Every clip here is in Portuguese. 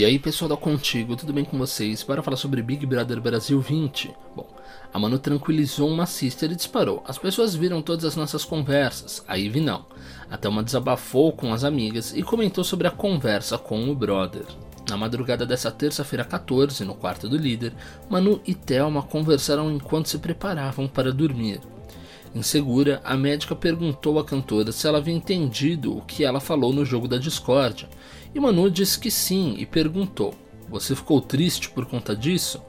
E aí pessoal da Contigo, tudo bem com vocês? Para falar sobre Big Brother Brasil 20. Bom, a Manu tranquilizou uma sister e disparou. As pessoas viram todas as nossas conversas, a Ivy não. A Thelma desabafou com as amigas e comentou sobre a conversa com o brother. Na madrugada dessa terça-feira 14, no quarto do líder, Manu e Thelma conversaram enquanto se preparavam para dormir. Insegura, a médica perguntou à cantora se ela havia entendido o que ela falou no jogo da discórdia, e Manu disse que sim e perguntou: Você ficou triste por conta disso?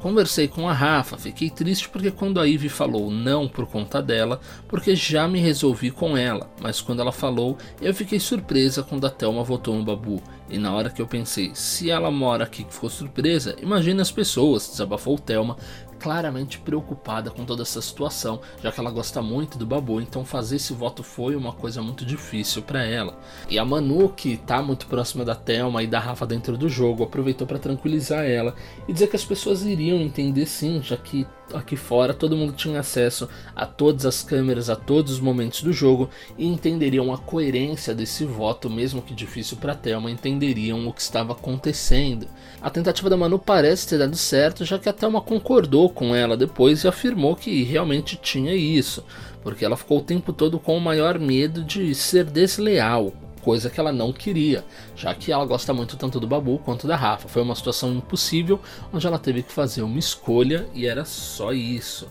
Conversei com a Rafa, fiquei triste porque quando a Ivy falou não por conta dela, porque já me resolvi com ela, mas quando ela falou, eu fiquei surpresa quando a Thelma votou no Babu. E na hora que eu pensei, se ela mora aqui que ficou surpresa, imagina as pessoas, desabafou Thelma, claramente preocupada com toda essa situação, já que ela gosta muito do Babu, então fazer esse voto foi uma coisa muito difícil para ela. E a Manu, que tá muito próxima da Thelma e da Rafa dentro do jogo, aproveitou para tranquilizar ela e dizer que as pessoas iriam entender sim, já que aqui fora todo mundo tinha acesso a todas as câmeras a todos os momentos do jogo e entenderiam a coerência desse voto, mesmo que difícil para Thelma, entenderiam o que estava acontecendo. A tentativa da Manu parece ter dado certo, já que a Thelma concordou com ela depois e afirmou que realmente tinha isso, porque ela ficou o tempo todo com o maior medo de ser desleal, coisa que ela não queria, já que ela gosta muito tanto do Babu quanto da Rafa. Foi uma situação impossível onde ela teve que fazer uma escolha e era só isso.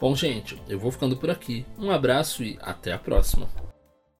Bom, gente, eu vou ficando por aqui. Um abraço e até a próxima.